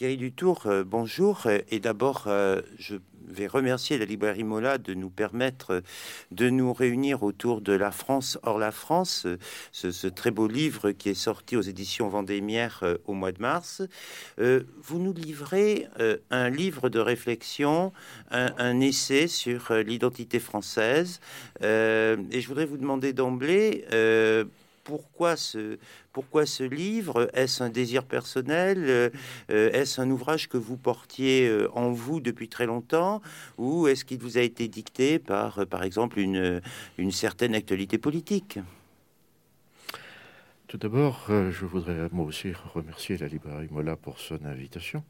Thierry Dutour, euh, bonjour. Et d'abord, euh, je vais remercier la librairie Mola de nous permettre de nous réunir autour de La France hors la France, ce, très beau livre qui est sorti aux éditions Vendémiaire euh, au mois de mars. vous nous livrez un livre de réflexion, un, un essai sur l'identité française. et je voudrais vous demander d'emblée pourquoi ce, pourquoi ce livre? Est-ce un désir personnel? Euh, Est-ce un ouvrage que vous portiez euh, en vous depuis très longtemps? Ou est-ce qu'il vous a été dicté par, euh, par exemple, une, une certaine actualité politique? Tout d'abord, je voudrais moi aussi remercier la librairie Mola pour son invitation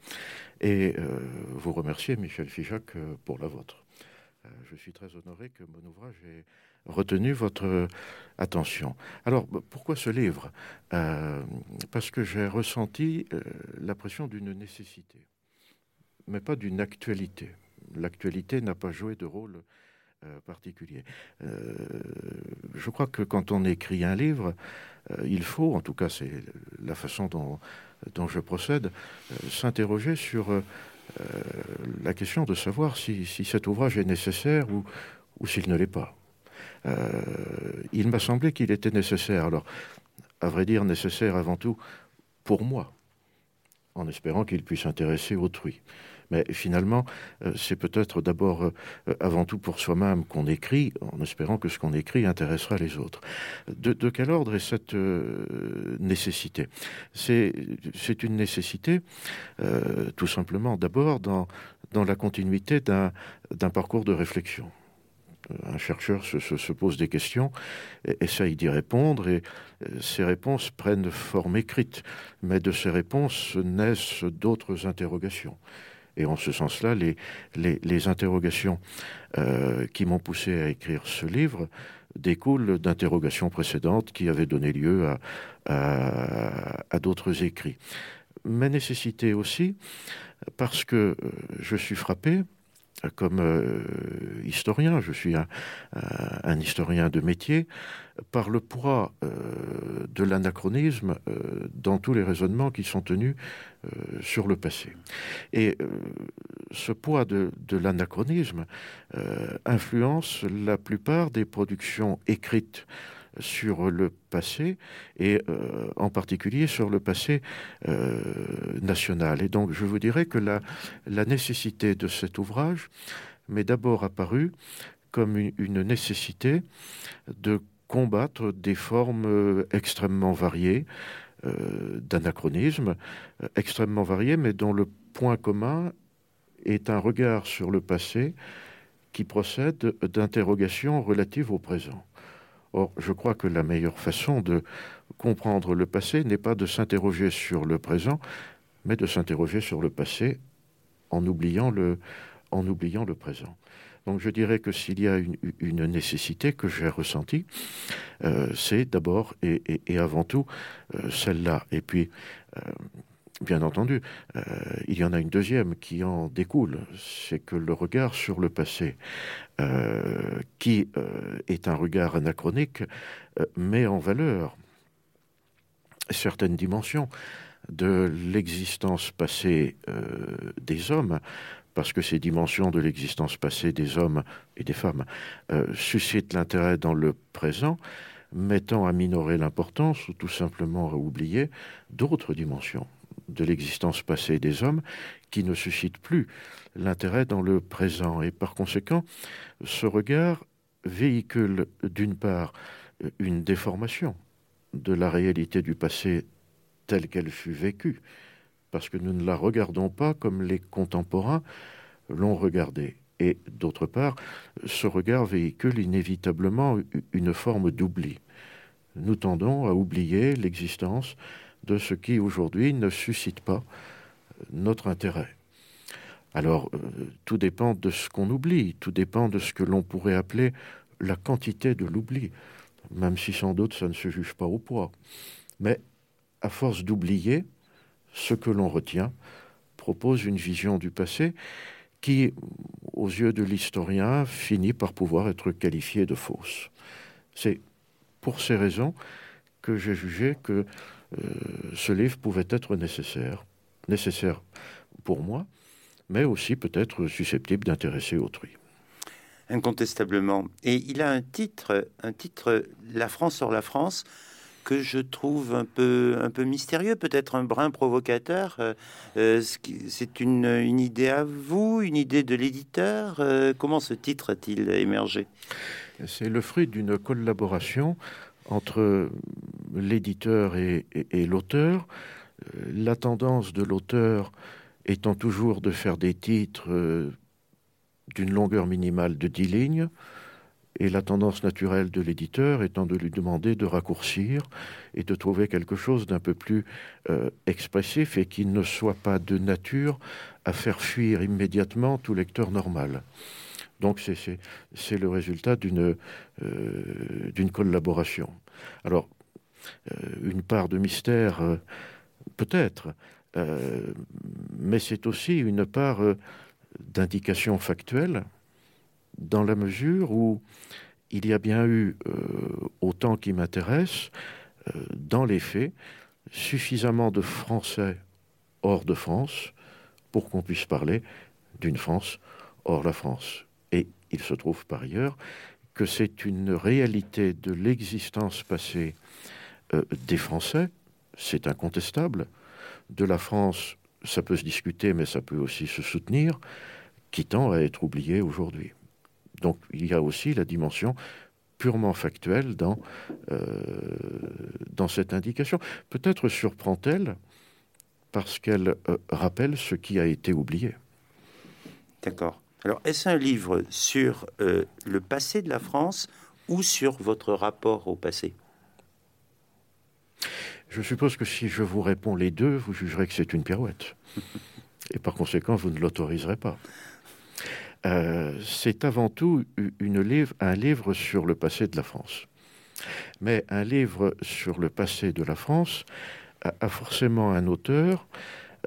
et vous remercier, Michel Fijac, pour la vôtre. je suis très honoré que mon ouvrage ait retenu votre attention. Alors, pourquoi ce livre? Euh, Parce que j'ai ressenti euh, la pression d'une nécessité, mais pas d'une actualité. L'actualité n'a pas joué de rôle euh, particulier. je crois que quand on écrit un livre, il faut, en tout cas c'est la façon dont, je procède, s'interroger sur la question de savoir si, cet ouvrage est nécessaire ou s'il ne l'est pas. Euh, il m'a semblé qu'il était nécessaire, alors à vrai dire nécessaire avant tout pour moi, en espérant qu'il puisse intéresser autrui. Mais finalement, euh, c'est peut-être d'abord, euh, avant tout pour soi-même qu'on écrit, en espérant que ce qu'on écrit intéressera les autres. De, quel ordre est cette nécessité? C'est, une nécessité, tout simplement, d'abord dans, la continuité d'un parcours de réflexion un chercheur se, pose des questions, essaye d'y répondre, et euh, ces réponses prennent forme écrite. Mais de ces réponses naissent d'autres interrogations. Et en ce sens-là, les, les, interrogations euh, qui m'ont poussé à écrire ce livre découlent d'interrogations précédentes qui avaient donné lieu à, à d'autres écrits. Ma nécessité aussi, parce que euh, je suis frappé, comme euh, historien, je suis un, historien de métier, par le poids euh, de l'anachronisme euh, dans tous les raisonnements qui sont tenus sur le passé. Et ce poids de l'anachronisme influence la plupart des productions écrites sur le passé et euh, en particulier sur le passé euh, national. Et donc je vous dirais que la, nécessité de cet ouvrage m'est d'abord apparue comme une, nécessité de combattre des formes euh, extrêmement variées d'anachronisme, extrêmement variées, mais dont le point commun est un regard sur le passé qui procède d'interrogations relatives au présent. Or, je crois que la meilleure façon de comprendre le passé n'est pas de s'interroger sur le présent, mais de s'interroger sur le passé en oubliant le, en oubliant le présent. Donc je dirais que s'il y a une, nécessité que j'ai ressentie, euh, c'est d'abord et, avant tout euh, celle-là. Et puis, euh, Bien entendu, euh, il y en a une deuxième qui en découle, c'est que le regard sur le passé, euh, qui euh, est un regard anachronique, met en valeur certaines dimensions de l'existence passée des hommes, parce que ces dimensions de l'existence passée des hommes et des femmes suscitent l'intérêt dans le présent, mettant à minorer l'importance ou tout simplement à oublier d'autres dimensions de l'existence passée des hommes qui ne suscite plus l'intérêt dans le présent. Et par conséquent, ce regard véhicule d'une part une déformation de la réalité du passé telle qu'elle fut vécue, parce que nous ne la regardons pas comme les contemporains l'ont regardée. Et d'autre part, ce regard véhicule inévitablement une forme d'oubli. Nous tendons à oublier l'existence de ce qui aujourd'hui ne suscite pas notre intérêt. Alors, euh, tout dépend de ce qu'on oublie, tout dépend de ce que l'on pourrait appeler la quantité de l'oubli, même si sans doute ça ne se juge pas au poids. Mais à force d'oublier, ce que l'on retient propose une vision du passé qui, aux yeux de l'historien, finit par pouvoir être qualifiée de fausse. C'est pour ces raisons que j'ai jugé que euh, ce livre pouvait être nécessaire. Nécessaire pour moi, mais aussi peut-être susceptible d'intéresser autrui. Incontestablement. Et il a un titre, un titre La France sur la France, que je trouve un peu, un peu mystérieux, peut-être un brin provocateur. Euh, euh, c'est une, une, idée à vous, une idée de l'éditeur euh, Comment ce titre a-t-il émergé? C'est le fruit d'une collaboration entre l'éditeur et, l'auteur. La tendance de l'auteur étant toujours de faire des titres d'une longueur minimale de 10 lignes, et la tendance naturelle de l'éditeur étant de lui demander de raccourcir et de trouver quelque chose d'un peu plus euh, expressif et qui ne soit pas de nature à faire fuir immédiatement tout lecteur normal. Donc c'est le résultat d'une euh, collaboration. Alors, euh, une part de mystère, peut-être, mais c'est aussi une part d'indication factuelle dans la mesure où il y a bien eu, euh, autant qui m'intéresse, euh, dans les faits, suffisamment de Français hors de France pour qu'on puisse parler d'une France hors la France. Et il se trouve par ailleurs que c'est une réalité de l'existence passée euh, des Français, c'est incontestable. De la France, ça peut se discuter, mais ça peut aussi se soutenir, qui tend à être oublié aujourd'hui. Donc il y a aussi la dimension purement factuelle dans, euh, cette indication. Peut-être surprend-elle parce qu'elle euh, rappelle ce qui a été oublié. D'accord. Alors, est-ce un livre sur le passé de la France ou sur votre rapport au passé? Je suppose que si je vous réponds les deux, vous jugerez que c'est une pirouette. Et par conséquent, vous ne l'autoriserez pas. Euh, c'est avant tout une livre, un livre sur le passé de la France. Mais un livre sur le passé de la France a, forcément un auteur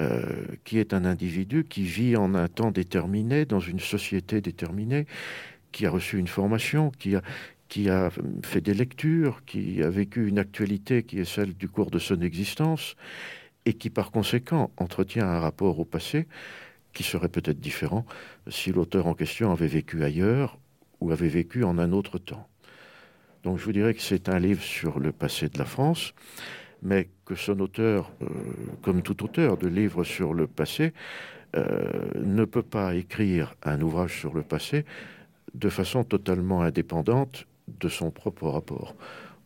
euh, qui est un individu qui vit en un temps déterminé, dans une société déterminée, qui a reçu une formation, qui a, qui a fait des lectures, qui a vécu une actualité qui est celle du cours de son existence, et qui par conséquent entretient un rapport au passé qui serait peut-être différent si l'auteur en question avait vécu ailleurs ou avait vécu en un autre temps. Donc je vous dirais que c'est un livre sur le passé de la France, mais que son auteur, euh, comme tout auteur de livres sur le passé, euh, ne peut pas écrire un ouvrage sur le passé de façon totalement indépendante de son propre rapport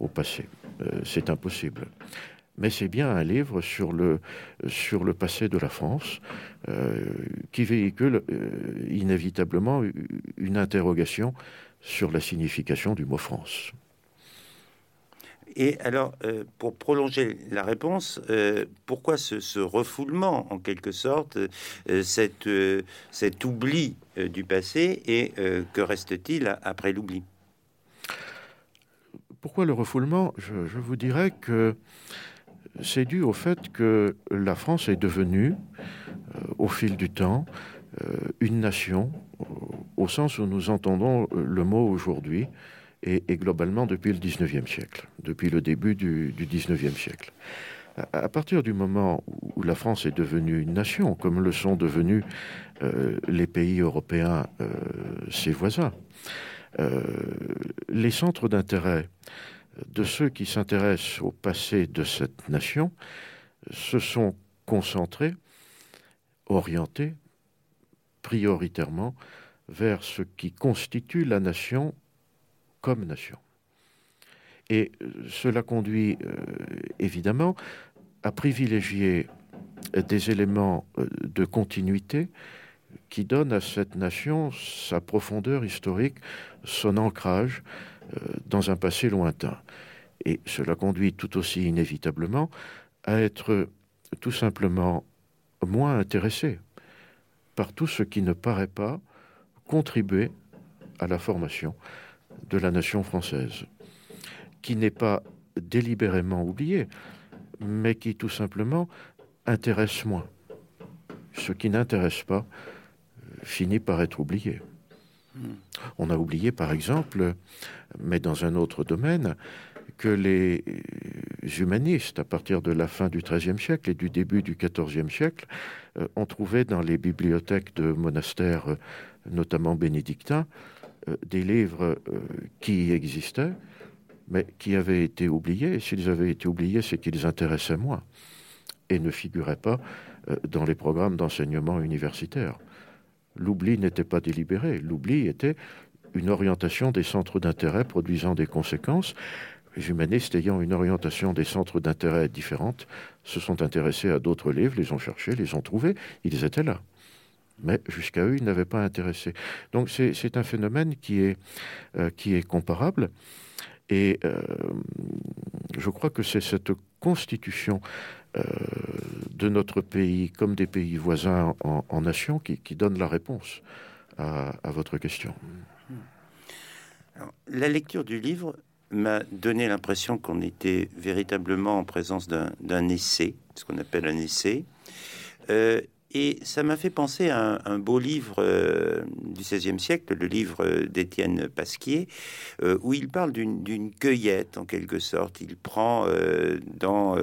au passé. Euh, c'est impossible mais c'est bien un livre sur le, sur le passé de la France euh, qui véhicule euh, inévitablement une interrogation sur la signification du mot France. Et alors, pour prolonger la réponse, pourquoi ce, refoulement, en quelque sorte, cet oubli du passé, et que reste-t-il après l'oubli? Pourquoi le refoulement? Je, vous dirais que c'est dû au fait que la France est devenue, euh, au fil du temps, euh, une nation, au sens où nous entendons le mot aujourd'hui, et, globalement depuis le 19e siècle, depuis le début du, 19e siècle. À, partir du moment où la France est devenue une nation, comme le sont devenus euh, les pays européens, ses voisins, les centres d'intérêt de ceux qui s'intéressent au passé de cette nation se sont concentrés, orientés prioritairement vers ce qui constitue la nation comme nation. Et euh, cela conduit euh, évidemment à privilégier des éléments euh, de continuité qui donnent à cette nation sa profondeur historique, son ancrage, euh, dans un passé lointain. Et cela conduit tout aussi inévitablement à être tout simplement moins intéressé par tout ce qui ne paraît pas contribuer à la formation de la nation française, qui n'est pas délibérément oublié, mais qui tout simplement intéresse moins. Ce qui n'intéresse pas finit par être oublié. On a oublié, par exemple, mais dans un autre domaine, que les humanistes à partir de la fin du XIIIe siècle et du début du XIVe siècle ont trouvé dans les bibliothèques de monastères, notamment bénédictins, des livres qui existaient, mais qui avaient été oubliés. Et s'ils avaient été oubliés, c'est qu'ils intéressaient moins et ne figuraient pas dans les programmes d'enseignement universitaire. L'oubli n'était pas délibéré, l'oubli était une orientation des centres d'intérêt produisant des conséquences. Les humanistes ayant une orientation des centres d'intérêt différente se sont intéressés à d'autres livres, les ont cherchés, les ont trouvés, ils étaient là. Mais jusqu'à eux, ils n'avaient pas intéressé. Donc c'est un phénomène qui est, euh, qui est comparable. Et euh, je crois que c'est cette constitution de notre pays comme des pays voisins en, nation qui, donne la réponse à, à votre question. la lecture du livre m'a donné l'impression qu'on était véritablement en présence d'un essai, ce qu'on appelle un essai. Euh, et ça m'a fait penser à un, beau livre euh, du XVIe siècle, le livre d'Étienne Pasquier, euh, où il parle d'une cueillette en quelque sorte. Il prend euh, dans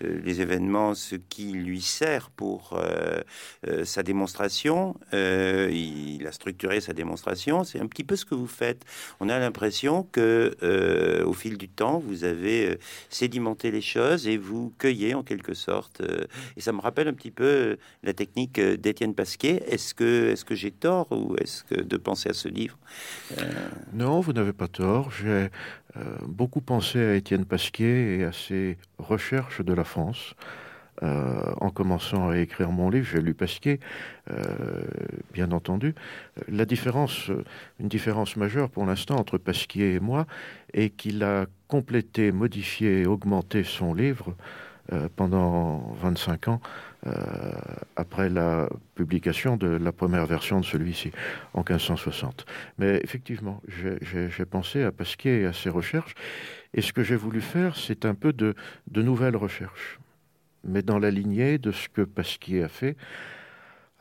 les événements ce qui lui sert pour sa démonstration. il a structuré sa démonstration. C'est un petit peu ce que vous faites. On a l'impression que au fil du temps, vous avez sédimenté les choses et vous cueillez en quelque sorte. et ça me rappelle un petit peu la technique euh, d'Étienne Pasquier. Est-ce que, j'ai tort ou est-ce que de penser à ce livre euh, Non, vous n'avez pas tort. J'ai euh, beaucoup pensé à Étienne Pasquier et à ses recherches de la France. en commençant à écrire mon livre, j'ai lu Pasquier, bien entendu. La différence, une différence majeure pour l'instant entre Pasquier et moi, est qu'il a complété, modifié, augmenté son livre pendant 25 ans après la publication de la première version de celui-ci, en 1560. Mais effectivement, j'ai pensé à Pasquier et à ses recherches, et ce que j'ai voulu faire, c'est un peu de, de nouvelles recherches, mais dans la lignée de ce que Pasquier a fait,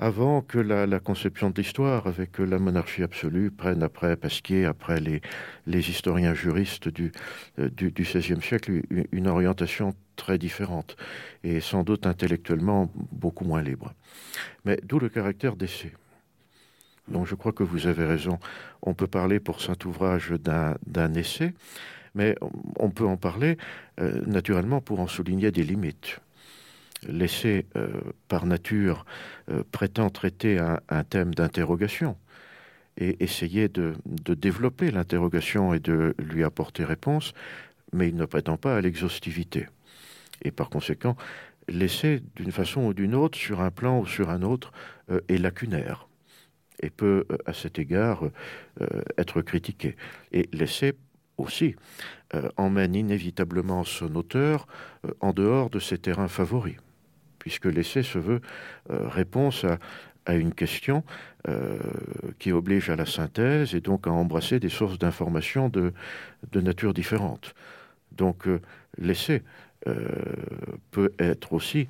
avant que la, conception de l'histoire avec la monarchie absolue prenne après Pasquier, après les, les historiens juristes du, euh, du, XVIe siècle, une, orientation très différente et sans doute intellectuellement beaucoup moins libre. Mais d'où le caractère d'essai. Donc je crois que vous avez raison. On peut parler pour saint ouvrage d'un essai, mais on peut en parler euh, naturellement pour en souligner des limites l'essai, euh, par nature, euh, prétend traiter un, thème d'interrogation et essayer de, développer l'interrogation et de lui apporter réponse, mais il ne prétend pas à l'exhaustivité. Et par conséquent, l'essai, d'une façon ou d'une autre, sur un plan ou sur un autre, euh, est lacunaire et peut, à cet égard, être critiqué. Et l'essai aussi emmène inévitablement son auteur en dehors de ses terrains favoris puisque l'essai se veut euh, réponse à, une question euh, qui oblige à la synthèse et donc à embrasser des sources d'informations de, nature différente. Donc euh, l'essai peut être aussi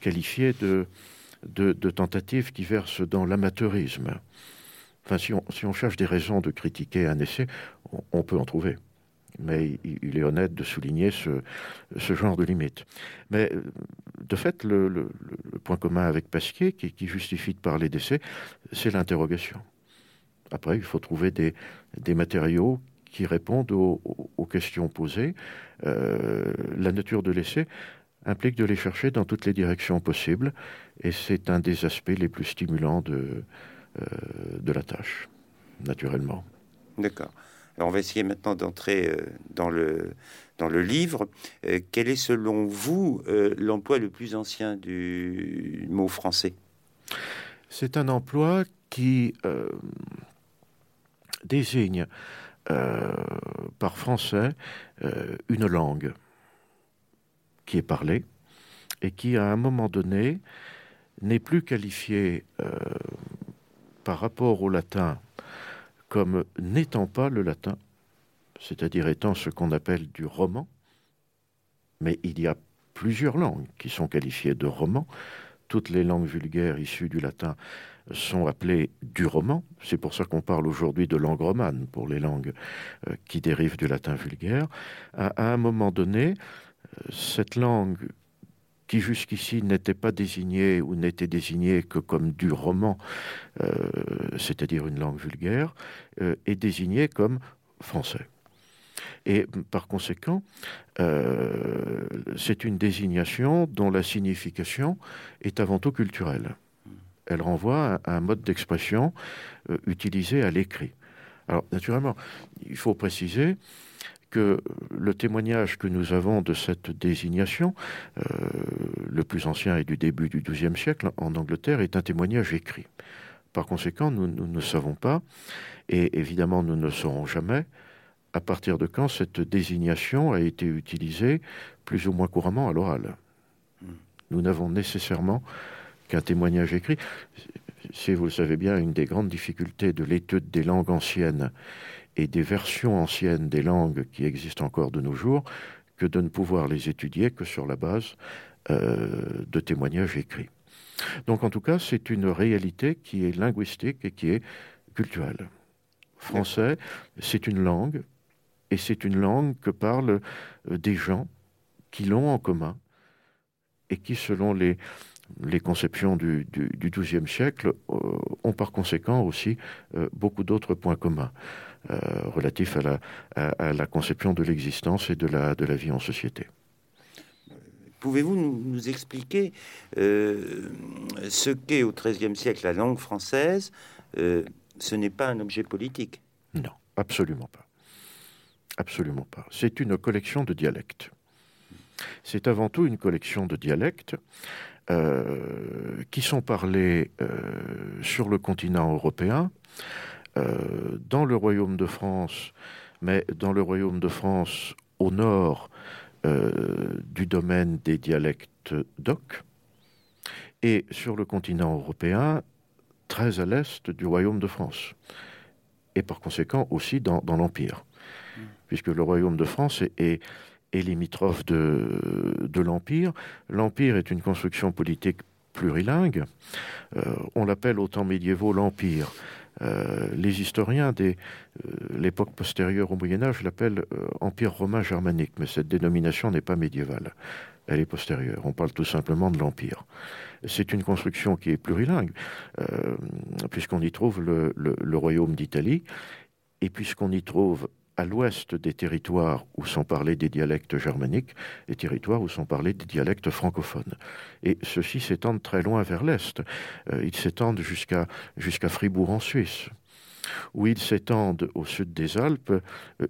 qualifié de, tentative qui verse dans l'amateurisme. Si on, cherche des raisons de critiquer un essai, on peut en trouver mais il est honnête de souligner ce, genre de limite. Mais de fait, le, point commun avec Pasquier, qui, justifie de parler d'essai, c'est l'interrogation. Après, il faut trouver des, matériaux qui répondent aux, questions posées. Euh, la nature de l'essai implique de les chercher dans toutes les directions possibles, et c'est un des aspects les plus stimulants de, euh, de la tâche, naturellement. D'accord on va essayer maintenant d'entrer euh, dans le, dans le livre. Euh, quel est selon vous euh, l'emploi le plus ancien du mot français? C'est un emploi qui désigne par français une langue qui est parlée et qui à un moment donné n'est plus qualifiée par rapport au latin comme n'étant pas le latin, c'est-à-dire étant ce qu'on appelle du roman, mais il y a plusieurs langues qui sont qualifiées de roman, toutes les langues vulgaires issues du latin sont appelées du roman. C'est pour ça qu'on parle aujourd'hui de langue romane pour les langues euh, qui dérivent du latin vulgaire. À, un moment donné, euh, cette langue qui jusqu'ici n'était pas désignée ou n'était désignée que comme du roman, euh, c'est-à-dire une langue vulgaire, est désignée comme français. Et par conséquent, euh, c'est une désignation dont la signification est avant tout culturelle. Elle renvoie à un mode d'expression euh, utilisé à l'écrit. Alors, naturellement, il faut préciser que le témoignage que nous avons de cette désignation, euh, le plus ancien est du début du XIIe siècle en Angleterre, est un témoignage écrit. Par conséquent, nous, nous ne savons pas, et évidemment nous ne saurons jamais, à partir de quand cette désignation a été utilisée plus ou moins couramment à l'oral. Hmm. Nous n'avons nécessairement qu'un témoignage écrit. C'est, vous le savez bien, une des grandes difficultés de l'étude des langues anciennes et des versions anciennes des langues qui existent encore de nos jours, que de ne pouvoir les étudier que sur la base euh, de témoignages écrits. Donc en tout cas, c'est une réalité qui est linguistique et qui est culturelle. Français, c'est une langue et c'est une langue que parlent euh, des gens qui l'ont en commun et qui, selon les, les conceptions du, XIIe siècle, euh, ont par conséquent aussi euh, beaucoup d'autres points communs relatifs à la, à, la, conception de l'existence et de la, de la vie en société. Pouvez-vous nous, expliquer ce qu'est au XIIIe siècle la langue française? Ce n'est pas un objet politique. Non, absolument pas. Absolument pas. C'est une collection de dialectes. C'est avant tout une collection de dialectes euh, qui sont parlés euh, sur le continent européen, euh, dans le royaume de France, mais dans le royaume de France au nord du domaine des dialectes d'oc, et sur le continent européen très à l'est du royaume de France, et par conséquent aussi dans l'Empire puisque le royaume de France est, limitrophe de, l'Empire. L'Empire est une construction politique plurilingue. Euh, on l'appelle au temps médiévaux l'Empire. Euh, les historiens de euh, l'époque postérieure au Moyen Âge l'appellent Empire romain germanique, mais cette dénomination n'est pas médiévale, elle est postérieure. On parle tout simplement de l'Empire. C'est une construction qui est plurilingue, puisqu'on y trouve le royaume d'Italie, et puisqu'on y trouve à l'ouest des territoires où sont parlés des dialectes germaniques, les territoires où sont parlés des dialectes francophones. Et ceux-ci s'étendent très loin vers l'est. Euh, ils s'étendent jusqu'à jusqu'à Fribourg en Suisse, où ils s'étendent au sud des Alpes euh,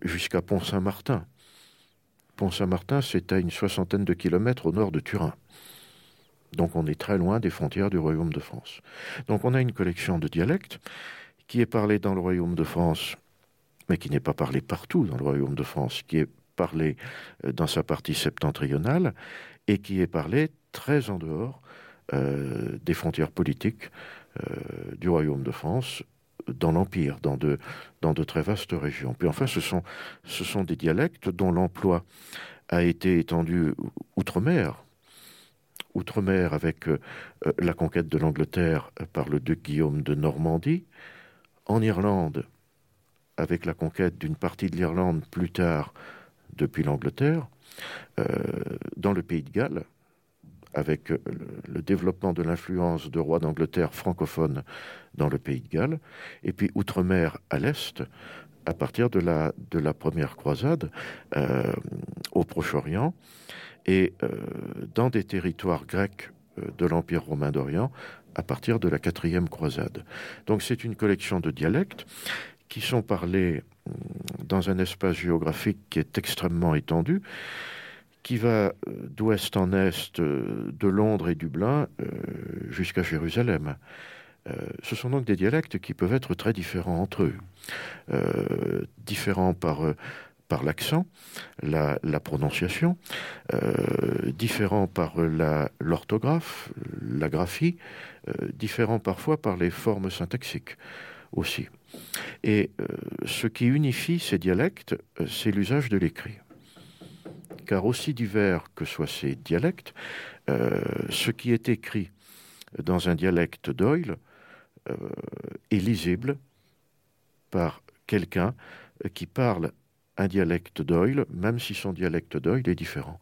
jusqu'à Pont-Saint-Martin. Pont-Saint-Martin, c'est à une soixantaine de kilomètres au nord de Turin. Donc on est très loin des frontières du Royaume de France. Donc on a une collection de dialectes qui est parlée dans le Royaume de France mais qui n'est pas parlé partout dans le royaume de France, qui est parlé euh, dans sa partie septentrionale et qui est parlé très en dehors euh, des frontières politiques euh, du royaume de France, dans l'Empire, dans de, très vastes régions. Puis enfin, ce sont des dialectes dont l'emploi a été étendu outre-mer, outre-mer avec la conquête de l'Angleterre par le duc Guillaume de Normandie, en Irlande avec la conquête d'une partie de l'Irlande plus tard depuis l'Angleterre, euh, dans le pays de Galles, avec le, développement de l'influence de rois d'Angleterre francophones dans le pays de Galles, et puis outre-mer à l'est, à partir de la, de la première croisade euh, au Proche-Orient, et euh, dans des territoires grecs de l'Empire romain d'Orient, à partir de la quatrième croisade. Donc c'est une collection de dialectes qui sont parlés hum, dans un espace géographique qui est extrêmement étendu, qui va euh, d'ouest en est euh, de Londres et Dublin euh, jusqu'à Jérusalem. ce sont donc des dialectes qui peuvent être très différents entre eux, différents par, par l'accent, la, prononciation, différents par l'orthographe, la, graphie, différents parfois par les formes syntaxiques aussi. Et euh, ce qui unifie ces dialectes, euh, c'est l'usage de l'écrit. Car aussi divers que soient ces dialectes, euh, ce qui est écrit dans un dialecte d'Oil euh, est lisible par quelqu'un qui parle un dialecte d'Oil, même si son dialecte d'Oil est différent.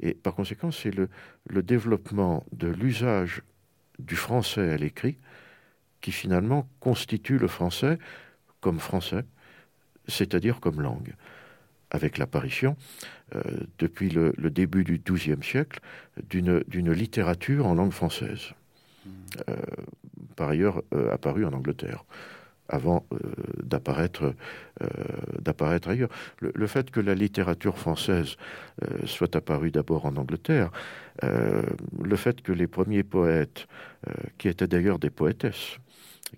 Et par conséquent, c'est le développement de l'usage du français à l'écrit qui finalement constitue le français comme français, c'est-à-dire comme langue, avec l'apparition, euh, depuis le, début du XIIe siècle, d'une littérature en langue française, hmm. euh, par ailleurs euh, apparue en Angleterre avant d'apparaître d'apparaître ailleurs. Le, fait que la littérature française soit apparue d'abord en Angleterre, le fait que les premiers poètes, qui étaient d'ailleurs des poétesses,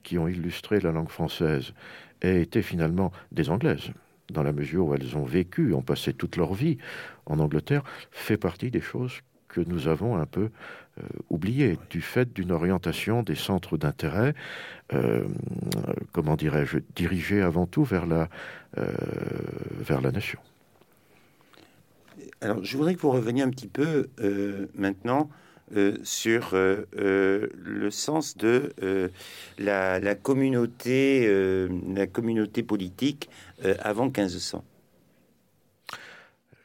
qui ont illustré la langue française, aient été finalement des Anglaises dans la mesure où elles ont vécu, ont passé toute leur vie en Angleterre, fait partie des choses que nous avons un peu euh, oubliées, du fait d'une orientation des centres d'intérêt, euh, comment dirais-je, dirigée avant tout vers la, euh, vers la nation. Alors, je voudrais que vous reveniez un petit peu maintenant sur le sens de la, la, communauté, la communauté politique euh, avant 1500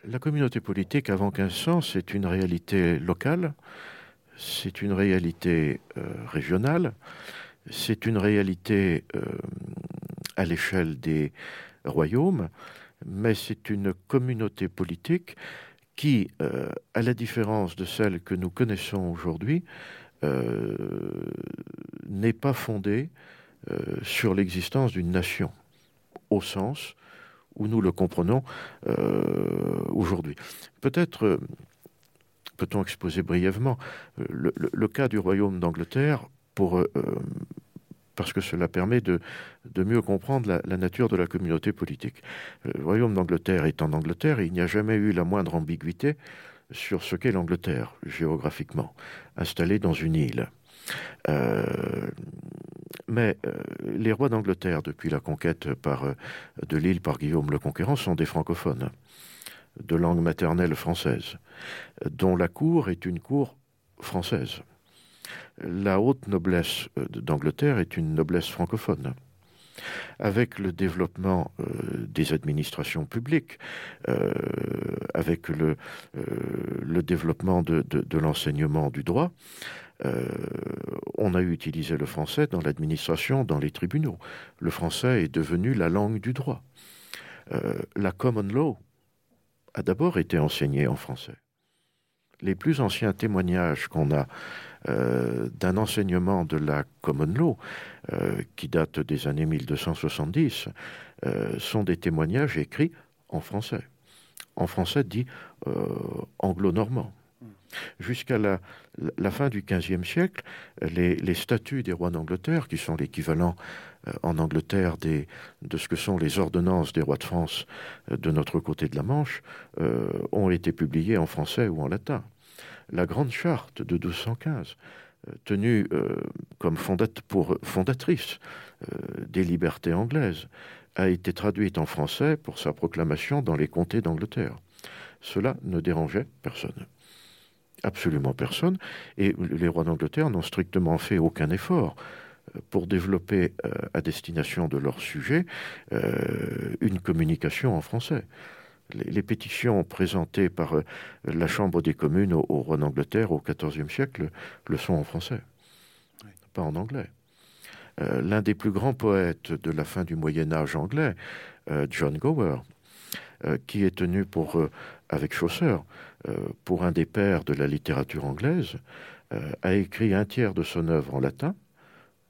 La communauté politique avant 1500, c'est une réalité locale, c'est une réalité euh, régionale, c'est une réalité euh, à l'échelle des royaumes, mais c'est une communauté politique qui, à la différence de celle que nous connaissons aujourd'hui, n'est pas fondée sur l'existence d'une nation au sens où nous le comprenons euh, aujourd'hui. Peut-être euh, peut-on exposer brièvement euh, le, cas du royaume d'Angleterre pour parce que cela permet de, mieux comprendre la, nature de la communauté politique. Le royaume d'Angleterre est en Angleterre et il n'y a jamais eu la moindre ambiguïté sur ce qu'est l'Angleterre géographiquement, installée dans une île. Euh, mais euh, les rois d'Angleterre, depuis la conquête euh, de l'île par Guillaume le Conquérant, sont des francophones, de langue maternelle française, dont la cour est une cour française. La haute noblesse d'Angleterre est une noblesse francophone avec le développement des administrations publiques, avec le, développement de, l'enseignement du droit, euh, on a utilisé le français dans l'administration, dans les tribunaux. Le français est devenu la langue du droit. Euh, la common law a d'abord été enseignée en français. Les plus anciens témoignages qu'on a euh, d'un enseignement de la common law, qui date des années 1270, sont des témoignages écrits en français. En français dit anglo-normand. Jusqu'à la, fin du XVe siècle, les, statuts des rois d'Angleterre, qui sont l'équivalent euh, en Angleterre de ce que sont les ordonnances des rois de France euh, de notre côté de la Manche, euh, ont été publiés en français ou en latin. La Grande Charte de 1215, tenue comme pour, fondatrice des libertés anglaises, a été traduite en français pour sa proclamation dans les comtés d'Angleterre. Cela ne dérangeait personne absolument personne, et les rois d'Angleterre n'ont strictement fait aucun effort euh, pour développer euh, à destination de leur sujet euh, une communication en français. Les, pétitions présentées par la Chambre des communes au, roi d'Angleterre au XIVe siècle le sont en français, pas en anglais. L'un des plus grands poètes de la fin du Moyen Âge anglais, John Gower, qui est tenu pour, avec Chaucer, euh, pour un des pères de la littérature anglaise, euh, a écrit un tiers de son œuvre en latin,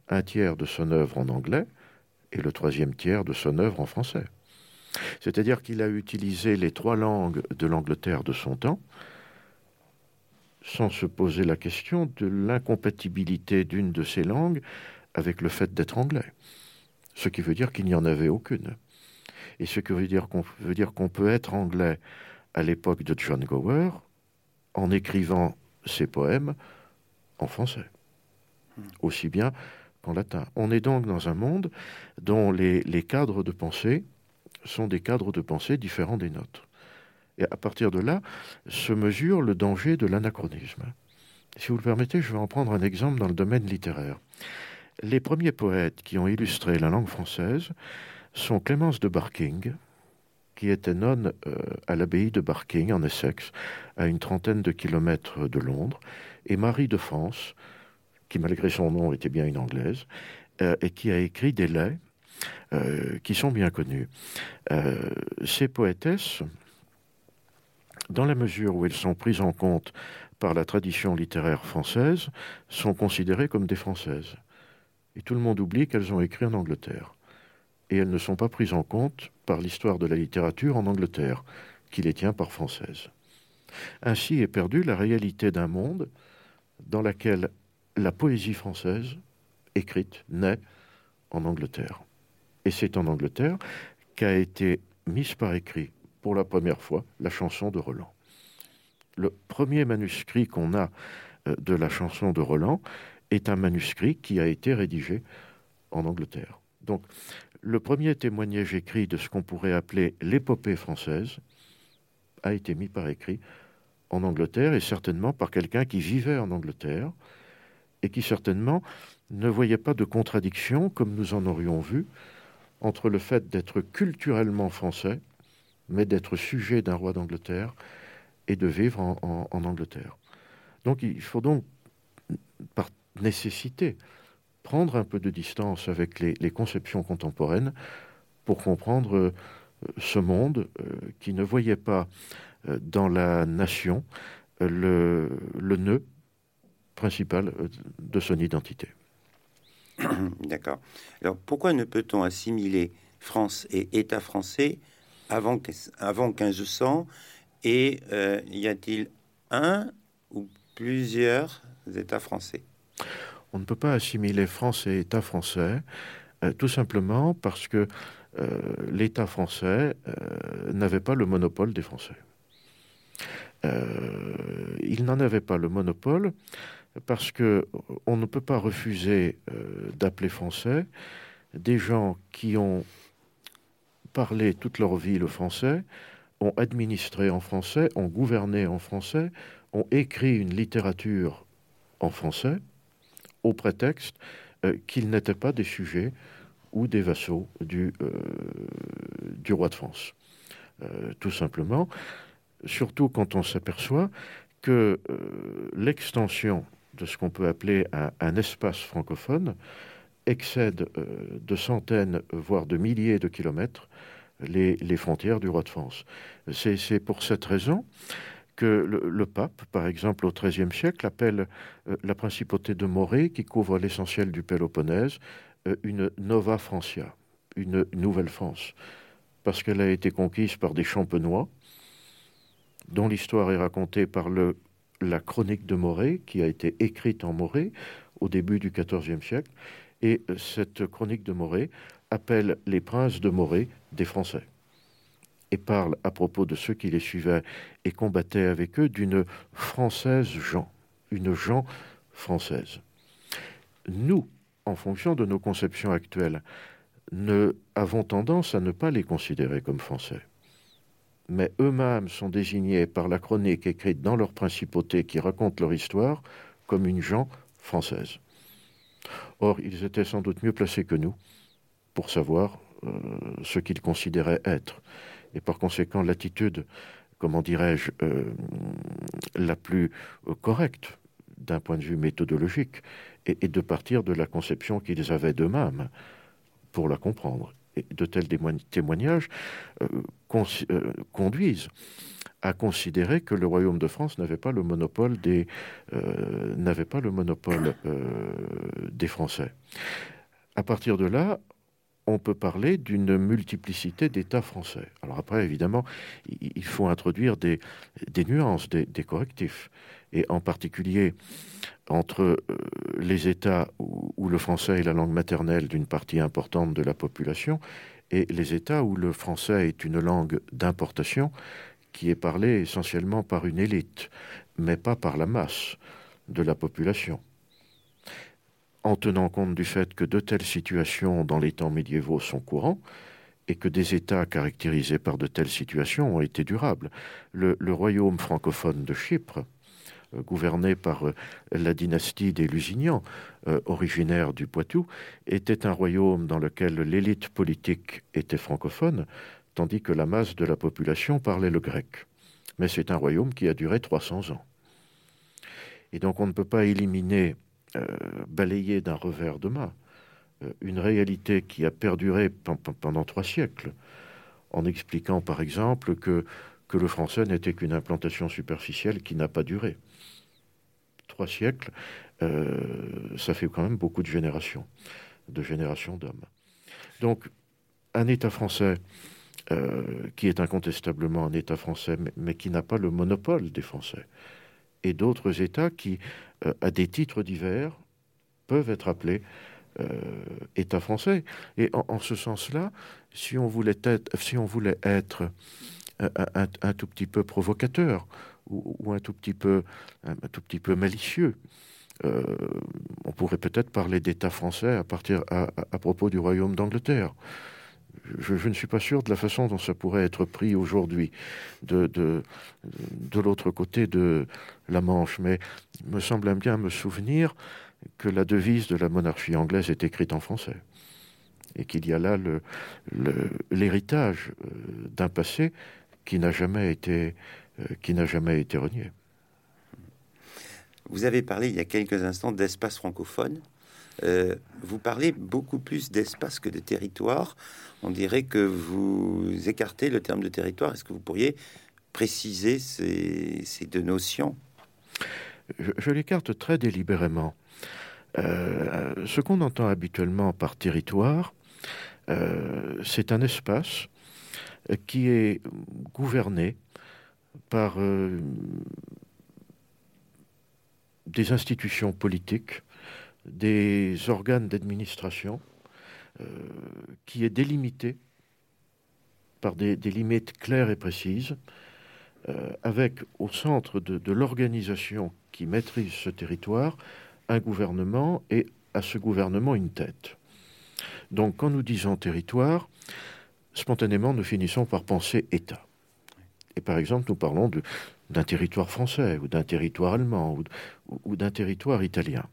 un tiers de son œuvre en anglais et le troisième tiers de son œuvre en français. C'est-à-dire qu'il a utilisé les trois langues de l'Angleterre de son temps sans se poser la question de l'incompatibilité d'une de ces langues avec le fait d'être anglais. Ce qui veut dire qu'il n'y en avait aucune. Et ce que veut dire qu'on veut dire qu'on peut être anglais à l'époque de John Gower en écrivant ses poèmes en français, hmm. aussi bien qu'en latin. On est donc dans un monde dont les, les, cadres de pensée sont des cadres de pensée différents des nôtres. Et à partir de là se mesure le danger de l'anachronisme. Si vous le permettez, je vais en prendre un exemple dans le domaine littéraire. Les premiers poètes qui ont illustré la langue française sont Clémence de Barking, qui était nonne euh, à l'abbaye de Barking en Essex, à une trentaine de kilomètres de Londres, et Marie de France, qui malgré son nom était bien une anglaise, euh, et qui a écrit des laits euh, qui sont bien connus. ces poétesses, dans la mesure où elles sont prises en compte par la tradition littéraire française, sont considérées comme des Françaises. Et tout le monde oublie qu'elles ont écrit en Angleterre. Et elles ne sont pas prises en compte par l'histoire de la littérature en Angleterre, qui les tient par françaises. Ainsi est perdue la réalité d'un monde dans lequel la poésie française, écrite, naît en Angleterre. Et c'est en Angleterre qu'a été mise par écrit pour la première fois la chanson de Roland. Le premier manuscrit qu'on a euh, de la chanson de Roland est un manuscrit qui a été rédigé en Angleterre. Donc, le premier témoignage écrit de ce qu'on pourrait appeler l'épopée française a été mis par écrit en Angleterre et certainement par quelqu'un qui vivait en Angleterre et qui certainement ne voyait pas de contradiction, comme nous en aurions vu, entre le fait d'être culturellement français mais d'être sujet d'un roi d'Angleterre et de vivre en, Angleterre. Donc il faut donc, par nécessité, prendre un peu de distance avec les, conceptions contemporaines pour comprendre euh, ce monde euh, qui ne voyait pas euh, dans la nation le, le nœud principal de son identité. D'accord. Alors pourquoi ne peut-on assimiler France et État français avant, avant 1500 Et euh, y a-t-il un ou plusieurs États français? On ne peut pas assimiler France et État français, euh, tout simplement parce que euh, l'État français n'avait pas le monopole des Français. il n'en avait pas le monopole parce que on ne peut pas refuser d'appeler français des gens qui ont parlé toute leur vie le français, ont administré en français, ont gouverné en français, ont écrit une littérature en français, au prétexte euh, qu'ils n'étaient pas des sujets ou des vassaux du, euh, roi de France. Euh, tout simplement, surtout quand on s'aperçoit que l'extension de ce qu'on peut appeler un, espace francophone excède euh, de centaines, voire de milliers de kilomètres les, frontières du roi de France. C'est pour cette raison que le, pape, par exemple, au XIIIe siècle, appelle euh, la principauté de Morée, qui couvre l'essentiel du Péloponnèse, euh, une Nova Francia, une nouvelle France, parce qu'elle a été conquise par des champenois, dont l'histoire est racontée par le, la chronique de Morée, qui a été écrite en Morée au début du XIVe siècle, et euh, cette chronique de Morée appelle les princes de Morée des Français et parle à propos de ceux qui les suivaient et combattaient avec eux d'une française Jean, une Jean française. Nous, en fonction de nos conceptions actuelles, ne avons tendance à ne pas les considérer comme français. Mais eux-mêmes sont désignés par la chronique écrite dans leur principauté qui raconte leur histoire comme une Jean française. Or, ils étaient sans doute mieux placés que nous pour savoir euh, ce qu'ils considéraient être. Et par conséquent, l'attitude, comment dirais-je, euh, la plus euh, correcte d'un point de vue méthodologique est, de partir de la conception qu'ils avaient d'eux-mêmes pour la comprendre. De tels témoignages conduisent à considérer que le royaume de France n'avait pas le monopole des euh, n'avait pas le monopole euh, des Français. À partir de là, on peut parler d'une multiplicité d'États français. Alors après, évidemment, il faut introduire des, nuances, des, correctifs, et en particulier entre euh, les États où, le français est la langue maternelle d'une partie importante de la population et les États où le français est une langue d'importation qui est parlé essentiellement par une élite, mais pas par la masse de la population. En tenant compte du fait que de telles situations dans les temps médiévaux sont courants, et que des États caractérisés par de telles situations ont été durables. Le, royaume francophone de Chypre, gouverné par la dynastie des Lusignans, originaire du Poitou, était un royaume dans lequel l'élite politique était francophone, tandis que la masse de la population parlait le grec. Mais c'est un royaume qui a duré 300 ans. Et donc on ne peut pas éliminer, balayer d'un revers de main, une réalité qui a perduré pendant trois siècles, en expliquant par exemple que, le français n'était qu'une implantation superficielle qui n'a pas duré. Trois siècles, euh, ça fait quand même beaucoup de générations, de générations d'hommes. Donc, un État français euh, qui est incontestablement un État français, mais, qui n'a pas le monopole des Français, et d'autres États qui, euh, à des titres divers, peuvent être appelés euh, État français. Et en, ce sens-là, si on voulait être, si on voulait être un, tout petit peu provocateur ou, un tout petit peu, un, tout petit peu malicieux, euh, on pourrait peut-être parler d'État français à partir à, propos du Royaume d'Angleterre. Je, ne suis pas sûr de la façon dont ça pourrait être pris aujourd'hui de, de, de l'autre côté de la Manche, mais il me semble bien me souvenir que la devise de la monarchie anglaise est écrite en français et qu'il y a là l'héritage euh, d'un passé qui n'a jamais été euh, jamais été renié. Vous avez parlé il y a quelques instants d'espace francophone. Euh, vous parlez beaucoup plus d'espace que de territoire. On dirait que vous écartez le terme de territoire. Est-ce que vous pourriez préciser ces, deux notions? Je, je l'écarte très délibérément. Euh, ce qu'on entend habituellement par territoire, euh, c'est un espace qui est gouverné par euh, des institutions politiques, des organes d'administration, qui est délimité par des, limites claires et précises, avec au centre de l'organisation qui maîtrise ce territoire un gouvernement et à ce gouvernement une tête. Donc quand nous disons territoire, spontanément nous finissons par penser État. Et par exemple, nous parlons d'un territoire français ou d'un territoire allemand ou, d'un territoire italien.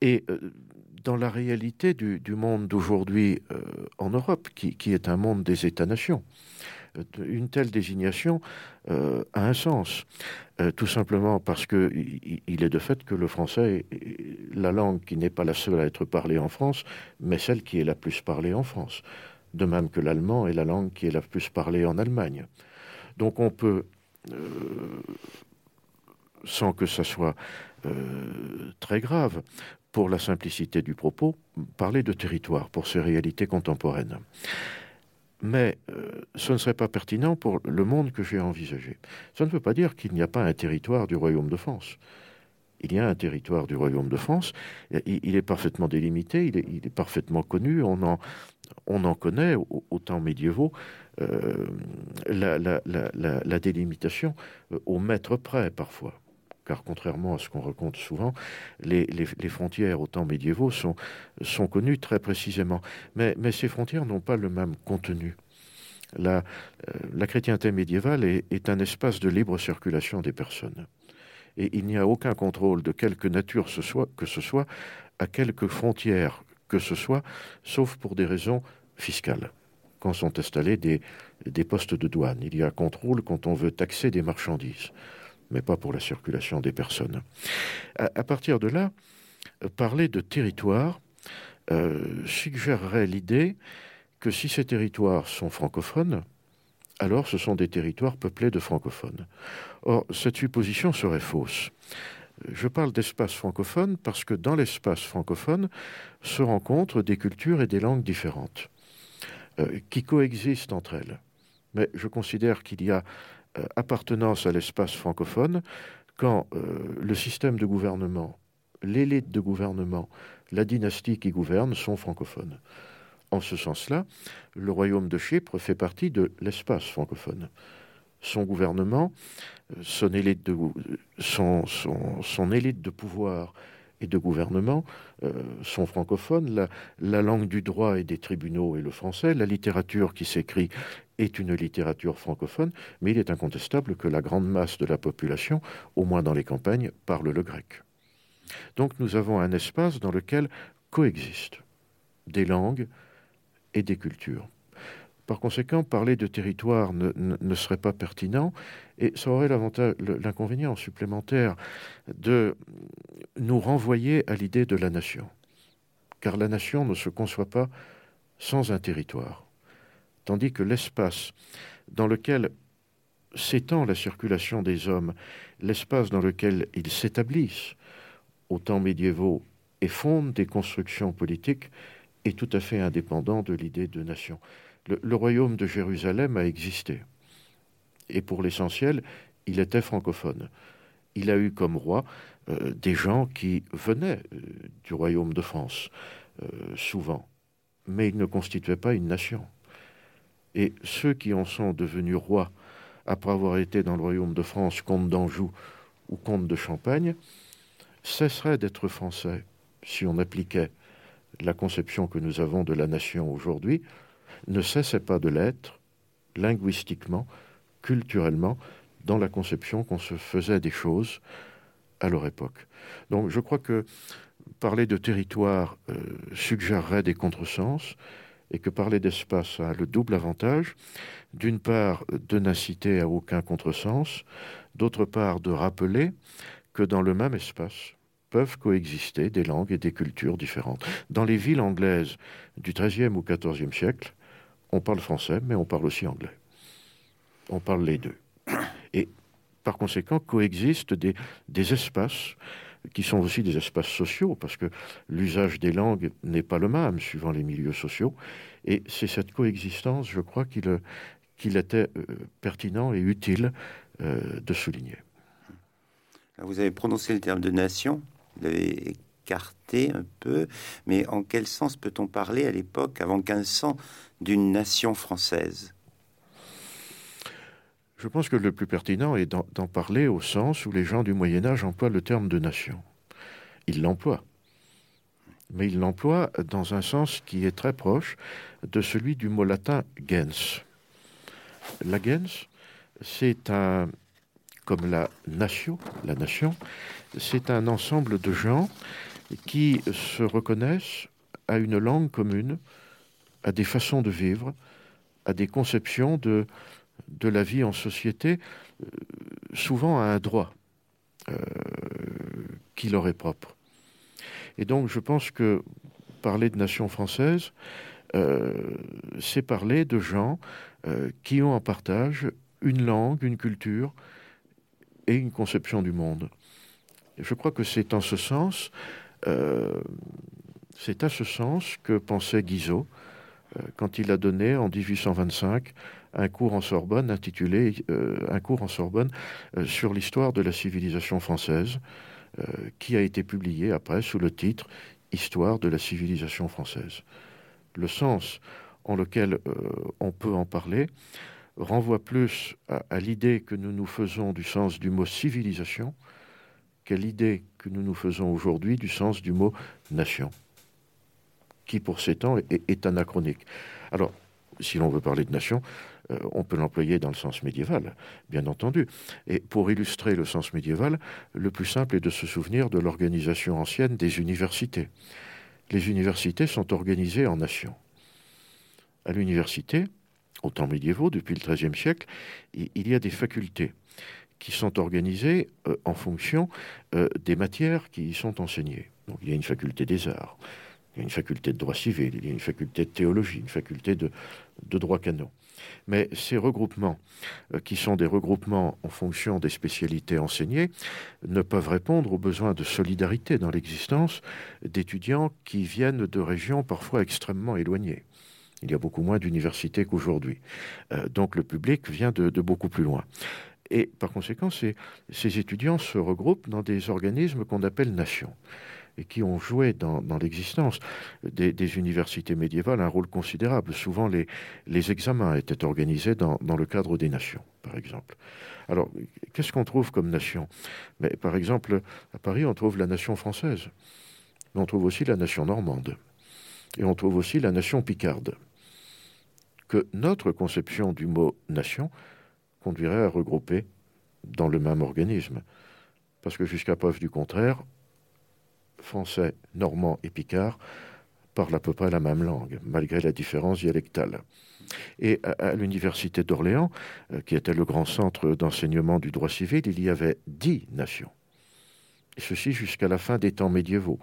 Et euh, dans la réalité du, monde d'aujourd'hui euh, en Europe, qui, est un monde des États-nations, euh, une telle désignation a un sens. Euh, tout simplement parce que il est de fait que le français est la langue qui n'est pas la seule à être parlée en France, mais celle qui est la plus parlée en France. De même que l'allemand est la langue qui est la plus parlée en Allemagne. Donc on peut, euh, sans que ça soit euh, très grave, pour la simplicité du propos, parler de territoire pour ces réalités contemporaines mais euh, ce ne serait pas pertinent pour le monde que j'ai envisagé. Ça ne veut pas dire qu'il n'y a pas un territoire du Royaume de France. Il y a un territoire du Royaume de France, il, est parfaitement délimité, il est, parfaitement connu, on en, on en connaît au, temps médiévaux euh, la, délimitation euh, au mètre près parfois car contrairement à ce qu'on raconte souvent, les, frontières au temps médiévaux sont, connues très précisément. Mais, ces frontières n'ont pas le même contenu. La, euh, chrétienté médiévale est, un espace de libre circulation des personnes. Et il n'y a aucun contrôle de quelque nature que ce soit à quelque frontière que ce soit, sauf pour des raisons fiscales quand sont installés des, des postes de douane. Il y a contrôle quand on veut taxer des marchandises mais pas pour la circulation des personnes. À, partir de là, parler de territoire euh, suggérerait l'idée que si ces territoires sont francophones, alors ce sont des territoires peuplés de francophones. Or, cette supposition serait fausse. Je parle d'espace francophone parce que dans l'espace francophone se rencontrent des cultures et des langues différentes euh, qui coexistent entre elles. Mais je considère qu'il y a appartenance à l'espace francophone quand euh, le système de gouvernement, l'élite de gouvernement, la dynastie qui gouverne sont francophones. En ce sens-là, le royaume de Chypre fait partie de l'espace francophone. Son gouvernement, euh, son élite de pouvoir et de gouvernement euh, sont francophones. La, langue du droit et des tribunaux est le français. La littérature qui s'écrit est une littérature francophone, mais il est incontestable que la grande masse de la population, au moins dans les campagnes, parle le grec. Donc nous avons un espace dans lequel coexistent des langues et des cultures. Par conséquent, parler de territoire ne, serait pas pertinent et ça aurait l'inconvénient supplémentaire de nous renvoyer à l'idée de la nation. Car la nation ne se conçoit pas sans un territoire. Tandis que l'espace dans lequel s'étend la circulation des hommes, l'espace dans lequel ils s'établissent aux temps médiévaux et fondent des constructions politiques, est tout à fait indépendant de l'idée de nation le, royaume de Jérusalem a existé. Et pour l'essentiel, il était francophone. Il a eu comme roi euh, des gens qui venaient euh, du royaume de France, euh, souvent, mais ils ne constituaient pas une nation. Et ceux qui en sont devenus rois après avoir été dans le royaume de France, comte d'Anjou ou comte de Champagne, cesseraient d'être français si on appliquait la conception que nous avons de la nation aujourd'hui ne cessait pas de l'être, linguistiquement, culturellement, dans la conception qu'on se faisait des choses à leur époque. Donc je crois que parler de territoire euh, suggérerait des contresens et que parler d'espace a le double avantage, d'une part de n'inciter à aucun contresens, d'autre part de rappeler que dans le même espace peuvent coexister des langues et des cultures différentes. Dans les villes anglaises du XIIIe ou XIVe siècle, on parle français, mais on parle aussi anglais. On parle les deux. Et par conséquent, coexistent des, espaces qui sont aussi des espaces sociaux, parce que l'usage des langues n'est pas le même suivant les milieux sociaux. Et c'est cette coexistence, je crois, qu'il était euh, pertinent et utile euh, de souligner. Vous avez prononcé le terme de nation, vous écarté un peu, mais en quel sens peut-on parler à l'époque, avant 1500, d'une nation française? Je pense que le plus pertinent est d'en parler au sens où les gens du Moyen Âge emploient le terme de nation. Ils l'emploient. Mais ils l'emploient dans un sens qui est très proche de celui du mot latin gens. La gens, c'est un, comme la nation, la nation, c'est un ensemble de gens qui se reconnaissent à une langue commune, à des façons de vivre, à des conceptions de, de la vie en société, euh, souvent à un droit euh, qui leur est propre. Et donc je pense que parler de nation française, euh, c'est parler de gens qui ont en partage une langue, une culture et une conception du monde. Je crois que c'est en ce sens, c'est à ce sens que pensait Guizot euh, quand il a donné en 1825 un cours en Sorbonne intitulé euh, Un cours en Sorbonne euh, sur l'histoire de la civilisation française, qui a été publié après sous le titre Histoire de la civilisation française. Le sens en lequel on peut en parler renvoie plus à, à l'idée que nous nous faisons du sens du mot civilisation qu'à l'idée que nous nous faisons aujourd'hui du sens du mot nation qui pour ces temps est, anachronique. Alors, si l'on veut parler de nation, euh, on peut l'employer dans le sens médiéval, bien entendu. Et pour illustrer le sens médiéval, le plus simple est de se souvenir de l'organisation ancienne des universités. Les universités sont organisées en nations. À l'université, au temps médiévaux, depuis le XIIIe siècle, il y a des facultés qui sont organisées euh, en fonction euh, des matières qui y sont enseignées. Donc il y a une faculté des arts, il y a une faculté de droit civil, il y a une faculté de théologie, une faculté de, droit canon. Mais ces regroupements, euh, qui sont des regroupements en fonction des spécialités enseignées, ne peuvent répondre aux besoins de solidarité dans l'existence d'étudiants qui viennent de régions parfois extrêmement éloignées. Il y a beaucoup moins d'universités qu'aujourd'hui. Euh, donc le public vient de, beaucoup plus loin. Et par conséquent, ces, étudiants se regroupent dans des organismes qu'on appelle nations. et qui ont joué dans, l'existence des, universités médiévales un rôle considérable. Souvent, les, les examens étaient organisés dans, le cadre des nations, par exemple. Alors, qu'est-ce qu'on trouve comme nation? Mais, Par exemple, à Paris, on trouve la nation française, mais on trouve aussi la nation normande, et on trouve aussi la nation picarde, que notre conception du mot nation conduirait à regrouper dans le même organisme. Parce que jusqu'à preuve du contraire, français, normand et picard parlent à peu près la même langue, malgré la différence dialectale. Et à, l'université d'Orléans, euh, qui était le grand centre d'enseignement du droit civil, il y avait dix nations. Et ceci jusqu'à la fin des temps médiévaux.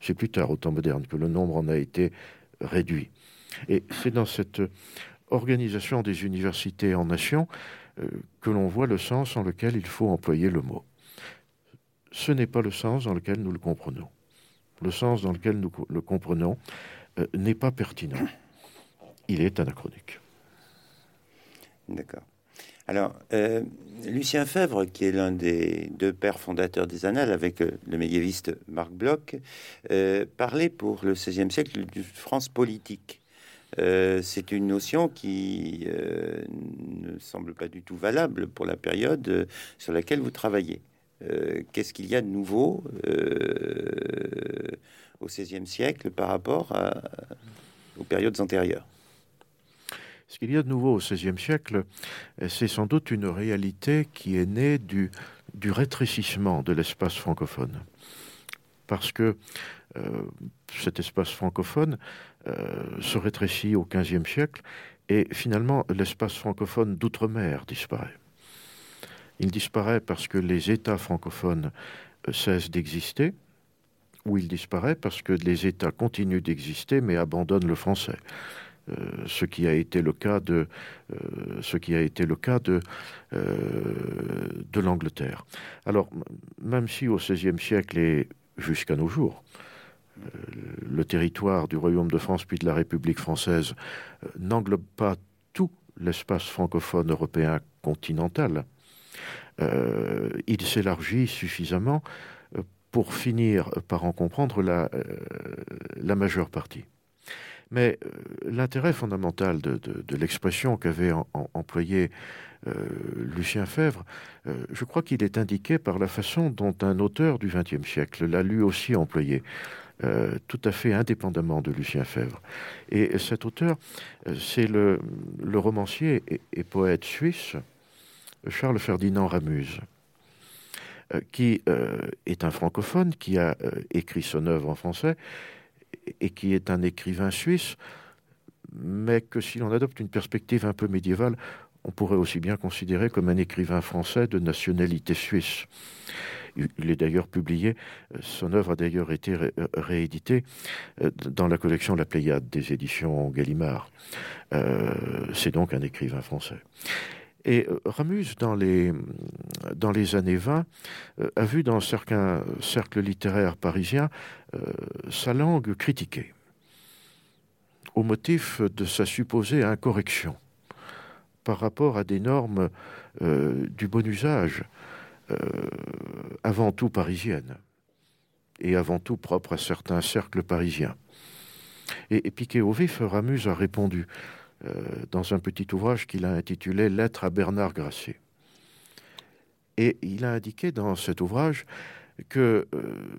C'est plus tard, au temps moderne, que le nombre en a été réduit. Et c'est dans cette organisation des universités en nations que l'on voit le sens en lequel il faut employer le mot. Ce n'est pas le sens dans lequel nous le comprenons. Le sens dans lequel nous le comprenons euh, n'est pas pertinent. Il est anachronique. D'accord. Alors, euh, Lucien Fèvre, qui est l'un des deux pères fondateurs des Annales, avec le médiéviste Marc Bloch, parlait pour le XVIe siècle de France politique. Euh, c'est une notion qui euh, ne semble pas du tout valable pour la période euh, sur laquelle vous travaillez. Qu'est-ce qu'il y a de nouveau au XVIe siècle par rapport aux périodes antérieures? Ce qu'il y a de nouveau au XVIe siècle, c'est sans doute une réalité qui est née du, rétrécissement de l'espace francophone. Parce que cet espace francophone se rétrécit au XVe siècle et finalement l'espace francophone d'outre-mer disparaît. Il disparaît parce que les États francophones euh, cessent d'exister, ou il disparaît parce que les États continuent d'exister mais abandonnent le français. Euh, ce qui a été le cas de ce qui a été le cas de de l'Angleterre. Alors même si au XVIe siècle et jusqu'à nos jours, le territoire du Royaume de France puis de la République française euh, n'englobe pas tout l'espace francophone européen continental. Euh, il s'élargit suffisamment euh, pour finir par en comprendre la, majeure partie. Mais l'intérêt fondamental de, l'expression qu'avait employé Lucien Fèvre, je crois qu'il est indiqué par la façon dont un auteur du XXe siècle l'a lui aussi employé. Euh, tout à fait indépendamment de Lucien Fèvre. Et cet auteur, euh, c'est le, romancier et, poète suisse Charles Ferdinand Ramuse, euh, qui est un francophone, qui a écrit son œuvre en français et qui est un écrivain suisse, mais que si l'on adopte une perspective un peu médiévale, on pourrait aussi bien considérer comme un écrivain français de nationalité suisse. Il est d'ailleurs publié, euh, son œuvre a d'ailleurs été euh, rééditée euh, dans la collection La Pléiade des éditions Gallimard. C'est donc un écrivain français. Et Ramuse, dans les, dans les années 20, a vu dans certains cercles littéraires parisiens sa langue critiquée, au motif de sa supposée incorrection par rapport à des normes du bon usage euh, avant tout parisienne et avant tout propre à certains cercles parisiens. Et, Piquet au vif, Ramuse a répondu euh, dans un petit ouvrage qu'il a intitulé Lettre à Bernard Grasset. Et il a indiqué dans cet ouvrage que, euh,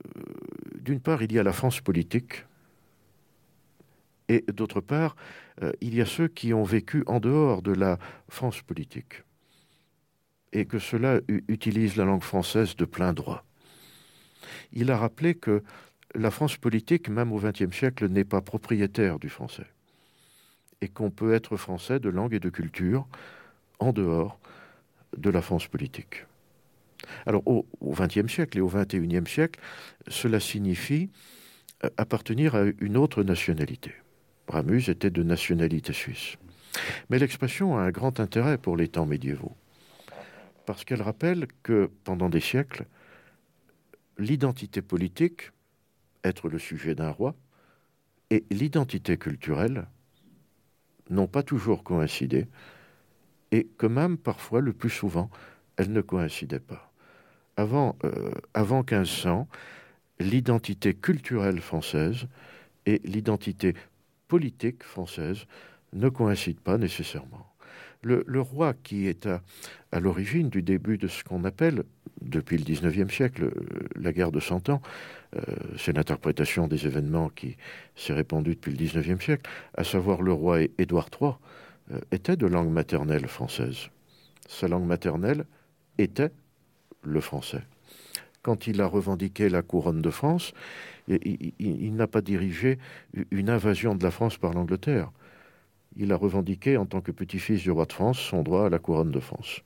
d'une part, il y a la France politique, et d'autre part, il y a ceux qui ont vécu en dehors de la France politique et que cela utilise la langue française de plein droit. Il a rappelé que la France politique, même au XXe siècle, n'est pas propriétaire du français, et qu'on peut être français de langue et de culture en dehors de la France politique. Alors au XXe siècle et au XXIe siècle, cela signifie euh, appartenir à une autre nationalité. Bramuse était de nationalité suisse. Mais l'expression a un grand intérêt pour les temps médiévaux parce qu'elle rappelle que pendant des siècles, l'identité politique, être le sujet d'un roi, et l'identité culturelle n'ont pas toujours coïncidé, et que même parfois, le plus souvent, elles ne coïncidaient pas. Avant, euh, avant 1500, l'identité culturelle française et l'identité politique française ne coïncident pas nécessairement. Le, roi qui est à, l'origine du début de ce qu'on appelle, depuis le XIXe siècle, la guerre de Cent Ans, euh, c'est l'interprétation des événements qui s'est répandue depuis le XIXe siècle, à savoir le roi Édouard III, euh, était de langue maternelle française. Sa langue maternelle était le français. Quand il a revendiqué la couronne de France, il, n'a pas dirigé une invasion de la France par l'Angleterre. Il a revendiqué, en tant que petit-fils du roi de France, son droit à la couronne de France,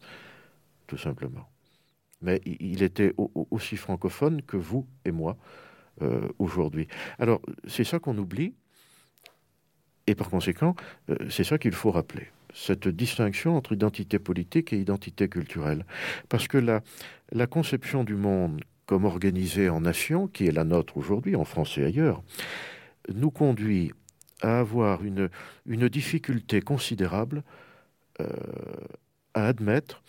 tout simplement. Mais il était aussi francophone que vous et moi euh, aujourd'hui. Alors, c'est ça qu'on oublie, et par conséquent, euh, c'est ça qu'il faut rappeler cette distinction entre identité politique et identité culturelle. Parce que la, la conception du monde comme organisé en nation, qui est la nôtre aujourd'hui, en France et ailleurs, nous conduit à avoir une, une difficulté considérable euh, à admettre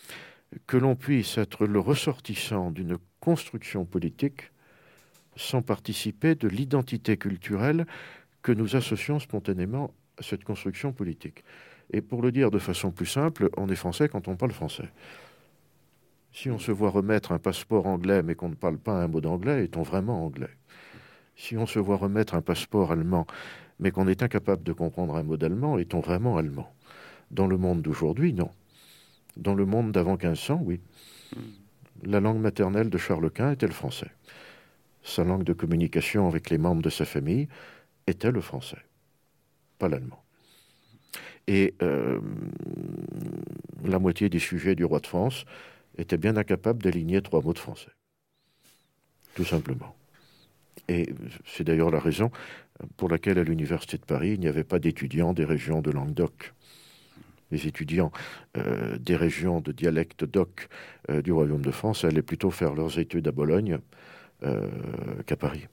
que l'on puisse être le ressortissant d'une construction politique sans participer de l'identité culturelle que nous associons spontanément à cette construction politique. Et pour le dire de façon plus simple, on est français quand on parle français. Si on se voit remettre un passeport anglais mais qu'on ne parle pas un mot d'anglais, est-on vraiment anglais? Si on se voit remettre un passeport allemand mais qu'on est incapable de comprendre un mot d'allemand, est-on vraiment allemand? Dans le monde d'aujourd'hui, non. Dans le monde d'avant 1500, oui. La langue maternelle de Charles Quint était le français. Sa langue de communication avec les membres de sa famille était le français, pas l'allemand. Et euh, la moitié des sujets du roi de France était bien incapable d'aligner trois mots de français. Tout simplement. Et c'est d'ailleurs la raison pour laquelle à l'Université de Paris, il n'y avait pas d'étudiants des régions de Languedoc. Les étudiants euh, des régions de dialecte doc euh, du Royaume de France allaient plutôt faire leurs études à Bologne euh, qu'à Paris.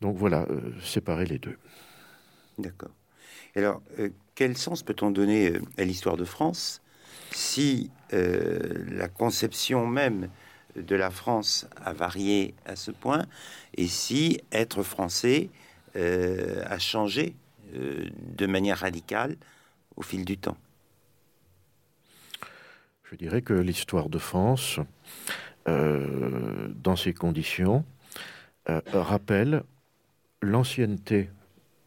Donc voilà, séparer les deux. D'accord. Alors, quel sens peut-on donner à l'histoire de France si la conception même de la France a varié à ce point et si être français euh, a changé euh, de manière radicale au fil du temps. Je dirais que l'histoire de France, euh, dans ces conditions, rappelle l'ancienneté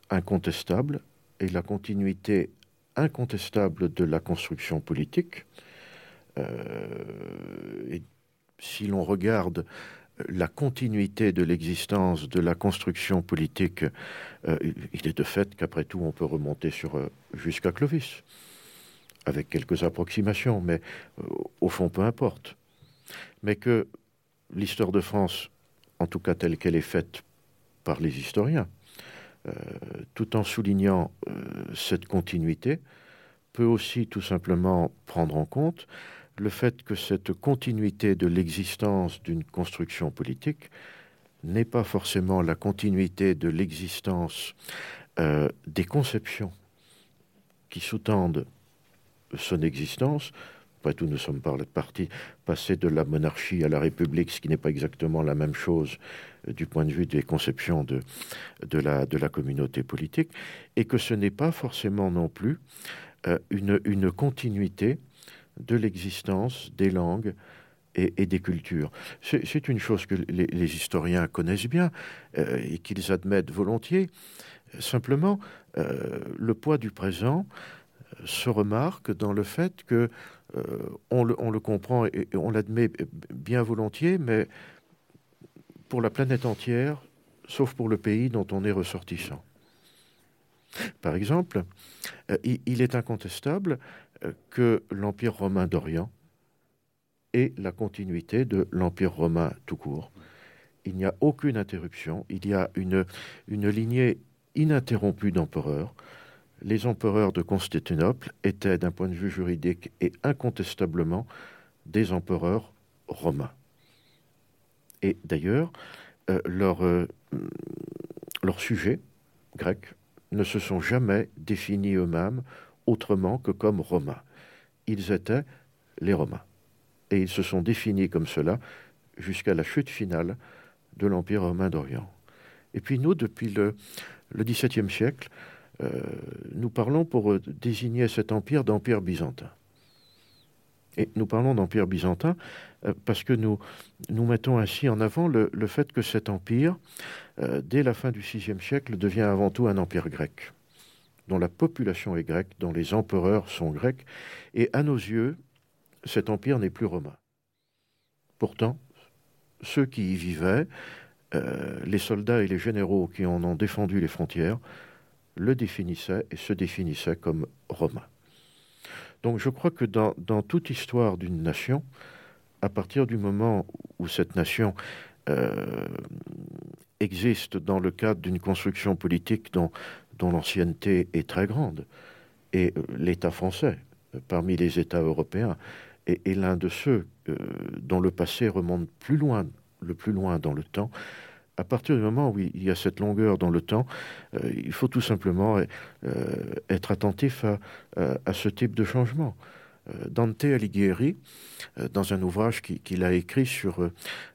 incontestable et la continuité incontestable de la construction politique. Si l'on regarde euh, la continuité de l'existence de la construction politique, euh, il est de fait qu'après tout, on peut remonter euh, jusqu'à Clovis, avec quelques approximations, mais au fond, peu importe. Mais que l'histoire de France, en tout cas telle qu'elle est faite par les historiens, tout en soulignant cette continuité, peut aussi tout simplement prendre en compte le fait que cette continuité de l'existence d'une construction politique n'est pas forcément la continuité de l'existence euh, des conceptions qui sous-tendent son existence. Après tout, nous sommes par la partie passée de la monarchie à la République, ce qui n'est pas exactement la même chose euh, du point de vue des conceptions de, la, communauté politique, et que ce n'est pas forcément non plus euh, une continuité de l'existence des langues et, des cultures. C'est une chose que les, historiens connaissent bien euh, et qu'ils admettent volontiers. Simplement, euh, le poids du présent euh, se remarque dans le fait que on, le, comprend et, on l'admet bien volontiers, mais pour la planète entière, sauf pour le pays dont on est ressortissant. Par exemple, il est incontestable que l'Empire romain d'Orient est la continuité de l'Empire romain tout court. Il n'y a aucune interruption, il y a une, une lignée ininterrompue d'empereurs. Les empereurs de Constantinople étaient, d'un point de vue juridique et incontestablement, des empereurs romains. Et d'ailleurs, euh, leurs euh, leur sujets grecs ne se sont jamais définis eux-mêmes autrement que comme Romains. Ils étaient les Romains. Et ils se sont définis comme cela jusqu'à la chute finale de l'Empire romain d'Orient. Et puis nous, depuis le, XVIIe siècle, euh, nous parlons pour euh, désigner cet empire d'empire byzantin. Et nous parlons d'empire byzantin euh, parce que nous, nous mettons ainsi en avant le, fait que cet empire, dès la fin du VIe siècle, devient avant tout un empire grec, dont la population est grecque, dont les empereurs sont grecs, et à nos yeux, cet empire n'est plus romain. Pourtant, ceux qui y vivaient, les soldats et les généraux qui en ont défendu les frontières, le définissait et se définissait comme romain. Donc je crois que dans, toute histoire d'une nation, à partir du moment où cette nation euh, existe dans le cadre d'une construction politique dont, dont l'ancienneté est très grande, et euh, l'État français, parmi les États européens, est, l'un de ceux euh, dont le passé remonte plus loin, le plus loin dans le temps, à partir du moment où il y a cette longueur dans le temps, euh, il faut tout simplement euh, être attentif à, ce type de changement. Euh, Dante Alighieri, dans un ouvrage qu'il a écrit sur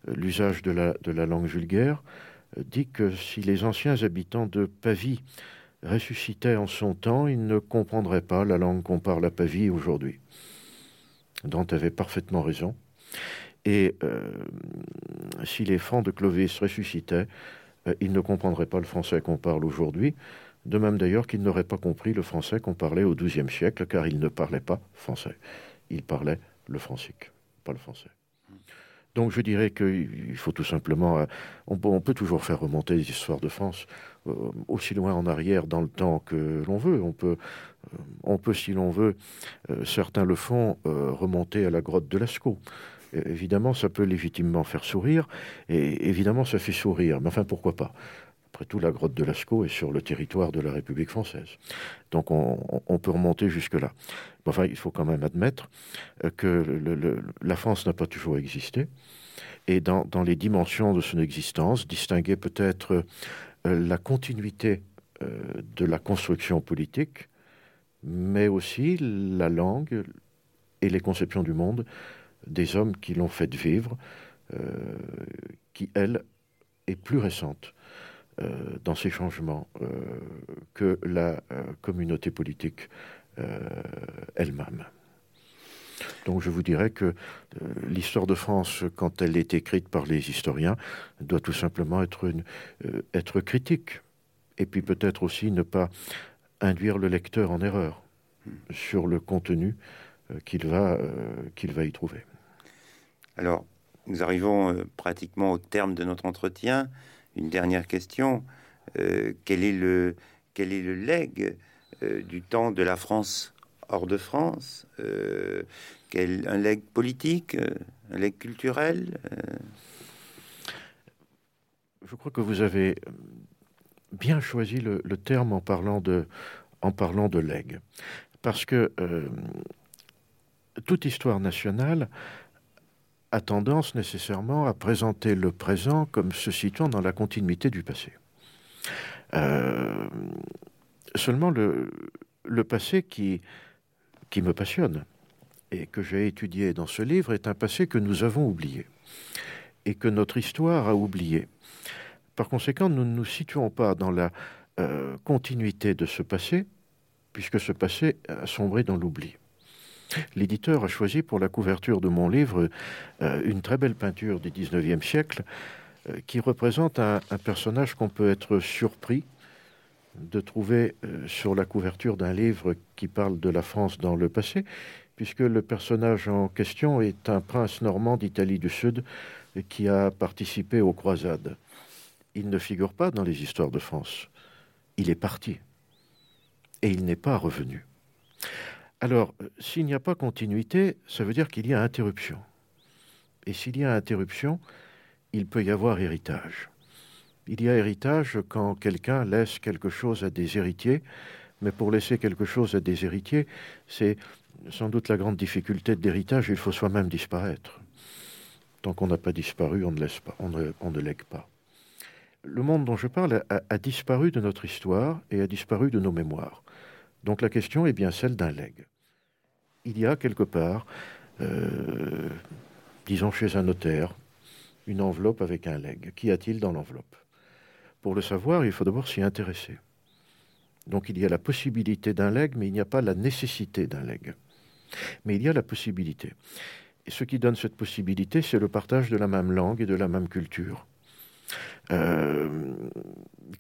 l'usage de la, de la langue vulgaire, dit que si les anciens habitants de Pavie ressuscitaient en son temps, ils ne comprendraient pas la langue qu'on parle à Pavie aujourd'hui. Dante avait parfaitement raison. Et euh, si les francs de Clovis ressuscitaient, euh, ils ne comprendraient pas le français qu'on parle aujourd'hui, de même d'ailleurs qu'ils n'auraient pas compris le français qu'on parlait au XIIe siècle, car ils ne parlaient pas français. Ils parlaient le francique, pas le français. Donc je dirais qu'il faut tout simplement... Euh, on, peut toujours faire remonter les histoires de France aussi loin en arrière dans le temps que l'on veut. On peut, on peut si l'on veut, certains le font, remonter à la grotte de Lascaux évidemment, ça peut légitimement faire sourire, et évidemment, ça fait sourire. Mais enfin, pourquoi pas? Après tout, la grotte de Lascaux est sur le territoire de la République française. Donc on, peut remonter jusque-là. Enfin, il faut quand même admettre euh, que la France n'a pas toujours existé. Et dans, les dimensions de son existence, distinguer peut-être euh, la continuité euh, de la construction politique, mais aussi la langue et les conceptions du monde des hommes qui l'ont fait vivre, qui, elle, est plus récente dans ces changements euh, que la communauté politique elle-même. Donc je vous dirais que l'histoire de France, quand elle est écrite par les historiens, doit tout simplement être, critique. Et puis peut-être aussi ne pas induire le lecteur en erreur sur le contenu qu'il va, qu'il va y trouver. Alors, nous arrivons euh, pratiquement au terme de notre entretien. Une dernière question. Euh, quel, est le, quel est le leg euh, du temps de la France hors de France quel, Un leg politique Un leg culturel Je crois que vous avez bien choisi le, terme en parlant de, en parlant de leg. Parce que toute histoire nationale a tendance nécessairement à présenter le présent comme se situant dans la continuité du passé. Euh, seulement le, passé qui, qui me passionne et que j'ai étudié dans ce livre est un passé que nous avons oublié et que notre histoire a oublié. Par conséquent, nous ne nous situons pas dans la euh, continuité de ce passé, puisque ce passé a sombré dans l'oubli. L'éditeur a choisi pour la couverture de mon livre euh, une très belle peinture du 19e siècle euh, qui représente un, personnage qu'on peut être surpris de trouver euh, sur la couverture d'un livre qui parle de la France dans le passé, puisque le personnage en question est un prince normand d'Italie du Sud qui a participé aux croisades. Il ne figure pas dans les histoires de France. Il est parti et il n'est pas revenu. Alors, euh, s'il n'y a pas continuité, ça veut dire qu'il y a interruption. Et s'il y a interruption, il peut y avoir héritage. Il y a héritage quand quelqu'un laisse quelque chose à des héritiers, mais pour laisser quelque chose à des héritiers, c'est sans doute la grande difficulté de l'héritage, il faut soi-même disparaître. Tant qu'on n'a pas disparu, on ne, lègue pas. Le monde dont je parle a disparu de notre histoire et a disparu de nos mémoires. Donc la question est bien celle d'un legs il y a quelque part, euh, disons chez un notaire, une enveloppe avec un leg. Qu'y a-t-il dans l'enveloppe? Pour le savoir, il faut d'abord s'y intéresser. Donc il y a la possibilité d'un leg, mais il n'y a pas la nécessité d'un leg. Mais il y a la possibilité. Et ce qui donne cette possibilité, c'est le partage de la même langue et de la même culture. Euh,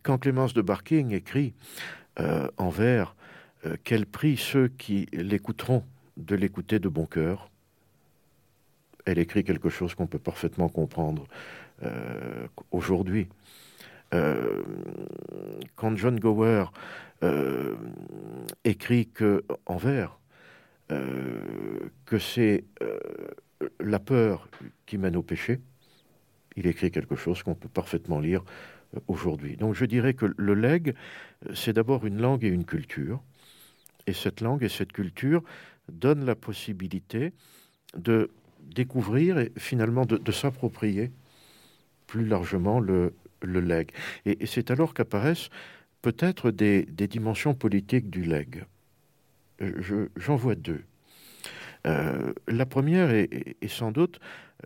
quand Clémence de Barking écrit euh, en vers Quel prix ceux qui l'écouteront de l'écouter de bon cœur elle écrit quelque chose qu'on peut parfaitement comprendre aujourd'hui. quand John Gower écrit que en vers que c'est la peur qui mène au péché, il écrit quelque chose qu'on peut parfaitement lire euh, aujourd'hui. Donc je dirais que le leg, euh, c'est d'abord une langue et une culture. Et cette langue et cette culture donnent la possibilité de découvrir et finalement de, s'approprier plus largement le, le leg. Et, c'est alors qu'apparaissent peut-être des, dimensions politiques du leg. Euh, j'en vois deux. la première est, sans doute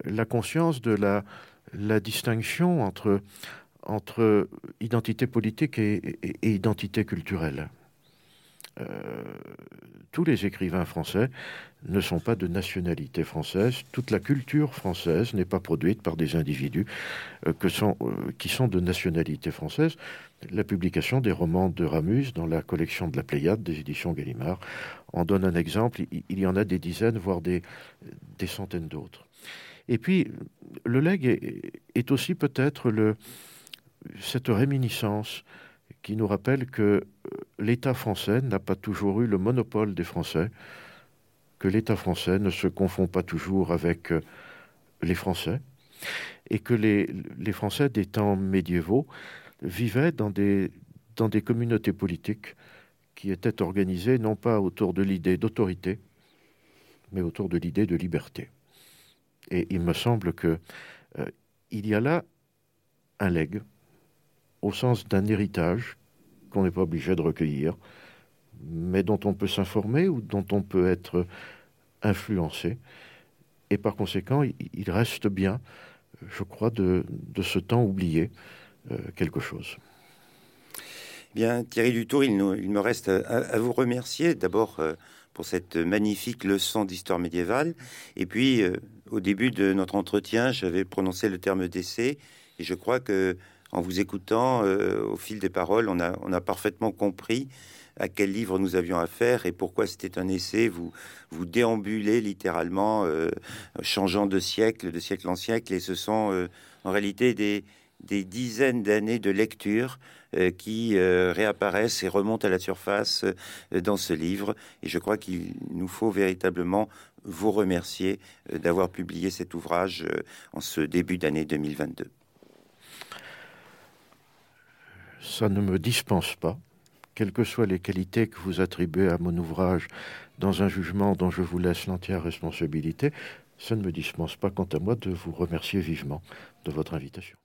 la conscience de la la distinction entre, entre identité politique et, identité culturelle. Euh, tous les écrivains français ne sont pas de nationalité française. Toute la culture française n'est pas produite par des individus euh, euh, qui sont de nationalité française. La publication des romans de Ramus dans la collection de la Pléiade des éditions Gallimard en donne un exemple. Il, y en a des dizaines, voire des, centaines d'autres. Et puis, le legs est, aussi peut-être cette réminiscence qui nous rappelle que l'État français n'a pas toujours eu le monopole des Français, que l'État français ne se confond pas toujours avec euh, les Français, et que les, Français des temps médiévaux vivaient dans des, communautés politiques qui étaient organisées non pas autour de l'idée d'autorité, mais autour de l'idée de liberté. Et il me semble que euh, il y a là un legs, au sens d'un héritage qu'on n'est pas obligé de recueillir, mais dont on peut s'informer ou dont on peut être influencé. Et par conséquent, il reste bien, je crois, de, ce temps oublié euh, quelque chose. Bien, Thierry Dutour, il, il me reste à, vous remercier d'abord euh, pour cette magnifique leçon d'histoire médiévale, et puis au début de notre entretien, j'avais prononcé le terme d'essai, et je crois que en vous écoutant euh, au fil des paroles, on a, parfaitement compris à quel livre nous avions affaire et pourquoi c'était un essai. Vous vous déambulez littéralement, euh, changeant de siècle, de siècle en siècle, et ce sont euh, en réalité des, dizaines d'années de lecture qui réapparaissent et remontent à la surface dans ce livre. Et je crois qu'il nous faut véritablement vous remercier d'avoir publié cet ouvrage en ce début d'année 2022. Ça ne me dispense pas, quelles que soient les qualités que vous attribuez à mon ouvrage dans un jugement dont je vous laisse l'entière responsabilité, ça ne me dispense pas, quant à moi, de vous remercier vivement de votre invitation.